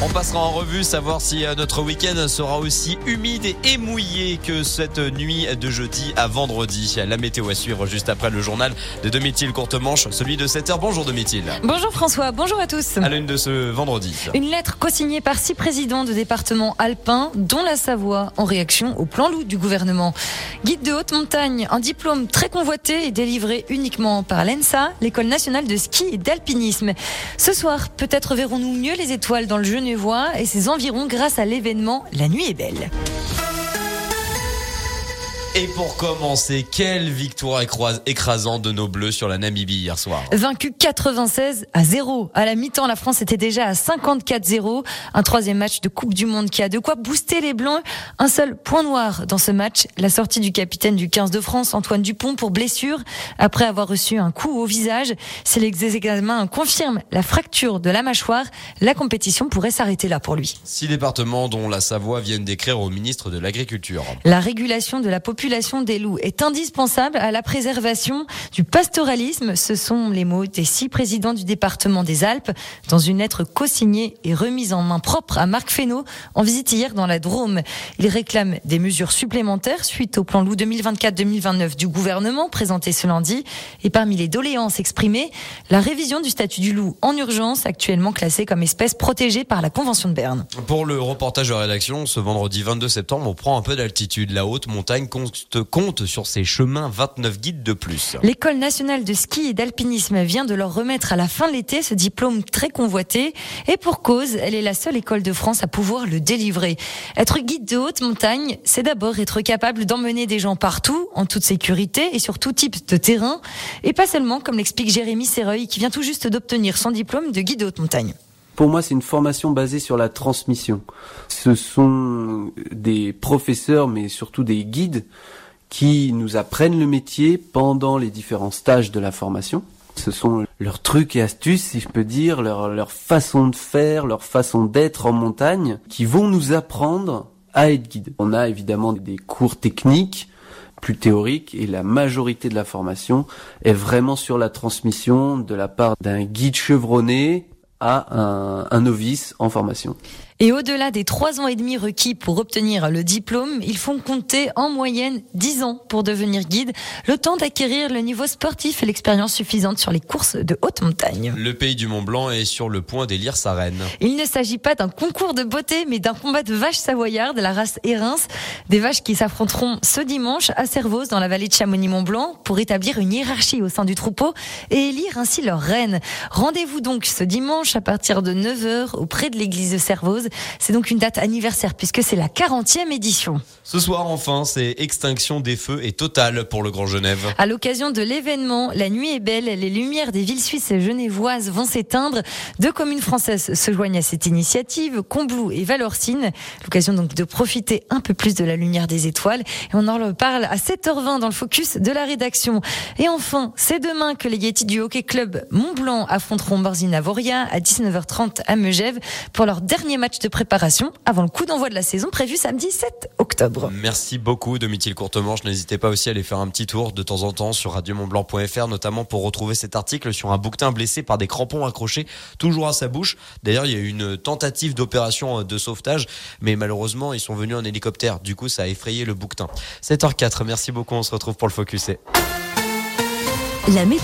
On passera en revue, savoir si euh, notre week-end sera aussi humide et mouillé que cette nuit de jeudi à vendredi. La météo à suivre juste après le journal de Domitil Courtemanche, celui de 7h. Bonjour Domitil. Bonjour François, bonjour à tous. À l'une de ce vendredi. Une lettre co-signée par six présidents de départements alpins, dont la Savoie, en réaction au plan loup du gouvernement. Guide de haute montagne, un diplôme très convoité et délivré uniquement par l'ENSA, l'école nationale de ski et d'alpinisme. Ce soir, peut-être verrons-nous mieux les étoiles dans le et ses environs grâce à l'événement La Nuit est belle. Et pour commencer, quelle victoire écrasante de nos Bleus sur la Namibie hier soir. Vaincu 96 à 0. À la mi-temps, la France était déjà à 54-0. Un troisième match de Coupe du Monde qui a de quoi booster les Blancs. Un seul point noir dans ce match, la sortie du capitaine du 15 de France, Antoine Dupont, pour blessure, après avoir reçu un coup au visage. Si les examens confirment la fracture de la mâchoire, la compétition pourrait s'arrêter là pour lui. Six départements dont la Savoie viennent d'écrire au ministre de l'Agriculture. La régulation de la population population des loups est indispensable à la préservation du pastoralisme. Ce sont les mots des six présidents du département des Alpes dans une lettre co-signée et remise en main propre à Marc Fesneau en visite hier dans la Drôme. Il réclame des mesures supplémentaires suite au plan loup 2024-2029 du gouvernement présenté ce lundi. Et parmi les doléances exprimées, la révision du statut du loup en urgence, actuellement classé comme espèce protégée par la Convention de Berne. Pour le reportage de rédaction, ce vendredi 22 septembre, on prend un peu d'altitude. La haute montagne compte sur ces chemins 29 guides de plus. L'école nationale de ski et d'alpinisme vient de leur remettre à la fin de l'été ce diplôme très convoité et pour cause, elle est la seule école de France à pouvoir le délivrer. Être guide de haute montagne, c'est d'abord être capable d'emmener des gens partout, en toute sécurité et sur tout type de terrain et pas seulement comme l'explique Jérémy Serreuil qui vient tout juste d'obtenir son diplôme de guide de haute montagne. Pour moi, c'est une formation basée sur la transmission. Ce sont des professeurs, mais surtout des guides, qui nous apprennent le métier pendant les différents stages de la formation. Ce sont leurs trucs et astuces, si je peux dire, leur, façon de faire, leur façon d'être en montagne, qui vont nous apprendre à être guide. On a évidemment des cours techniques, plus théoriques, et la majorité de la formation est vraiment sur la transmission de la part d'un guide chevronné à un, un novice en formation. Et au-delà des trois ans et demi requis pour obtenir le diplôme, ils font compter en moyenne dix ans pour devenir guide, le temps d'acquérir le niveau sportif et l'expérience suffisante sur les courses de haute montagne. Le pays du Mont Blanc est sur le point d'élire sa reine. Il ne s'agit pas d'un concours de beauté, mais d'un combat de vaches savoyardes de la race Érins, des vaches qui s'affronteront ce dimanche à Servoz dans la vallée de Chamonix-Mont-Blanc pour établir une hiérarchie au sein du troupeau et élire ainsi leur reine. Rendez-vous donc ce dimanche à partir de 9h auprès de l'église de Servoz c'est donc une date anniversaire puisque c'est la 40e édition. Ce soir enfin, c'est extinction des feux et totale pour le Grand Genève. À l'occasion de l'événement, la nuit est belle, les lumières des villes suisses et genevoises vont s'éteindre. Deux communes françaises se joignent à cette initiative, Combloux et Valorcine. L'occasion donc de profiter un peu plus de la lumière des étoiles. Et on en parle à 7h20 dans le focus de la rédaction. Et enfin, c'est demain que les Yeti du Hockey Club Mont-Blanc affronteront Borzina Voria à 19h30 à Megève pour leur dernier match de préparation avant le coup d'envoi de la saison prévu samedi 7 octobre. Merci beaucoup Domitil Courtemanche. N'hésitez pas aussi à aller faire un petit tour de temps en temps sur radiomontblanc.fr, notamment pour retrouver cet article sur un bouquetin blessé par des crampons accrochés toujours à sa bouche. D'ailleurs, il y a eu une tentative d'opération de sauvetage, mais malheureusement, ils sont venus en hélicoptère. Du coup, ça a effrayé le bouquetin. 7h04, merci beaucoup. On se retrouve pour le Focus. La météo